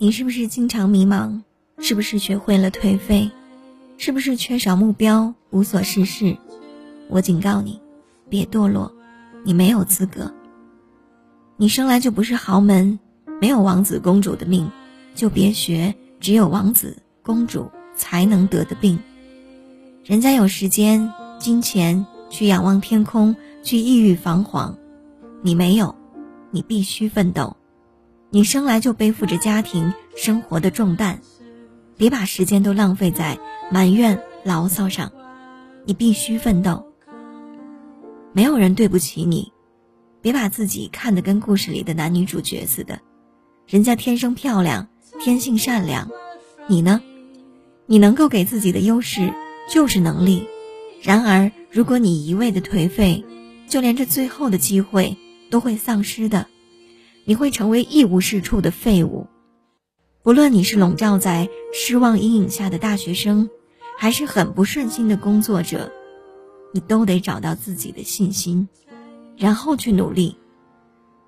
你是不是经常迷茫？是不是学会了颓废？是不是缺少目标，无所事事？我警告你，别堕落，你没有资格。你生来就不是豪门，没有王子公主的命，就别学只有王子公主才能得的病。人家有时间、金钱去仰望天空，去抑郁彷徨，你没有，你必须奋斗。你生来就背负着家庭生活的重担。别把时间都浪费在埋怨、牢骚上，你必须奋斗。没有人对不起你，别把自己看得跟故事里的男女主角似的，人家天生漂亮，天性善良，你呢？你能够给自己的优势就是能力。然而，如果你一味的颓废，就连这最后的机会都会丧失的，你会成为一无是处的废物。不论你是笼罩在失望阴影下的大学生，还是很不顺心的工作者，你都得找到自己的信心，然后去努力，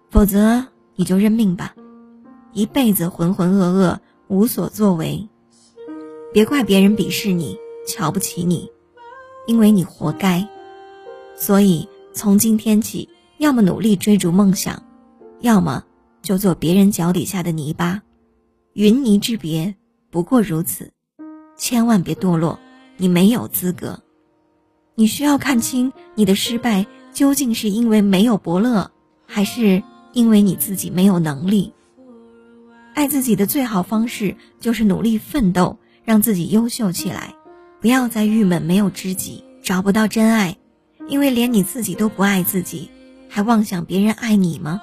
否则你就认命吧，一辈子浑浑噩噩，无所作为。别怪别人鄙视你、瞧不起你，因为你活该。所以从今天起，要么努力追逐梦想，要么就做别人脚底下的泥巴。云泥之别不过如此，千万别堕落，你没有资格。你需要看清你的失败究竟是因为没有伯乐，还是因为你自己没有能力。爱自己的最好方式就是努力奋斗，让自己优秀起来。不要再郁闷没有知己，找不到真爱，因为连你自己都不爱自己，还妄想别人爱你吗？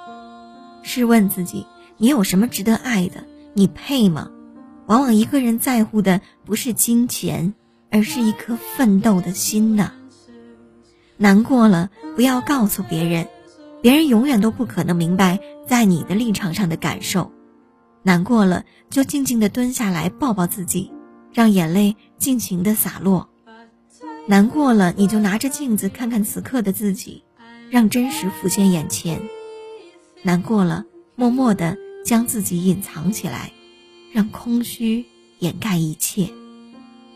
试问自己，你有什么值得爱的？你配吗？往往一个人在乎的不是金钱，而是一颗奋斗的心呐。难过了，不要告诉别人，别人永远都不可能明白在你的立场上的感受。难过了，就静静的蹲下来抱抱自己，让眼泪尽情的洒落。难过了，你就拿着镜子看看此刻的自己，让真实浮现眼前。难过了，默默的。将自己隐藏起来，让空虚掩盖一切。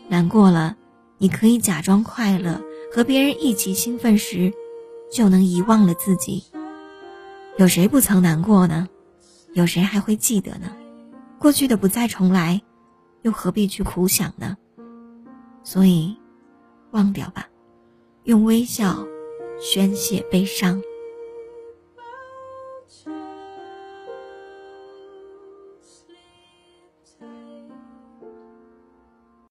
难过了，你可以假装快乐，和别人一起兴奋时，就能遗忘了自己。有谁不曾难过呢？有谁还会记得呢？过去的不再重来，又何必去苦想呢？所以，忘掉吧，用微笑宣泄悲伤。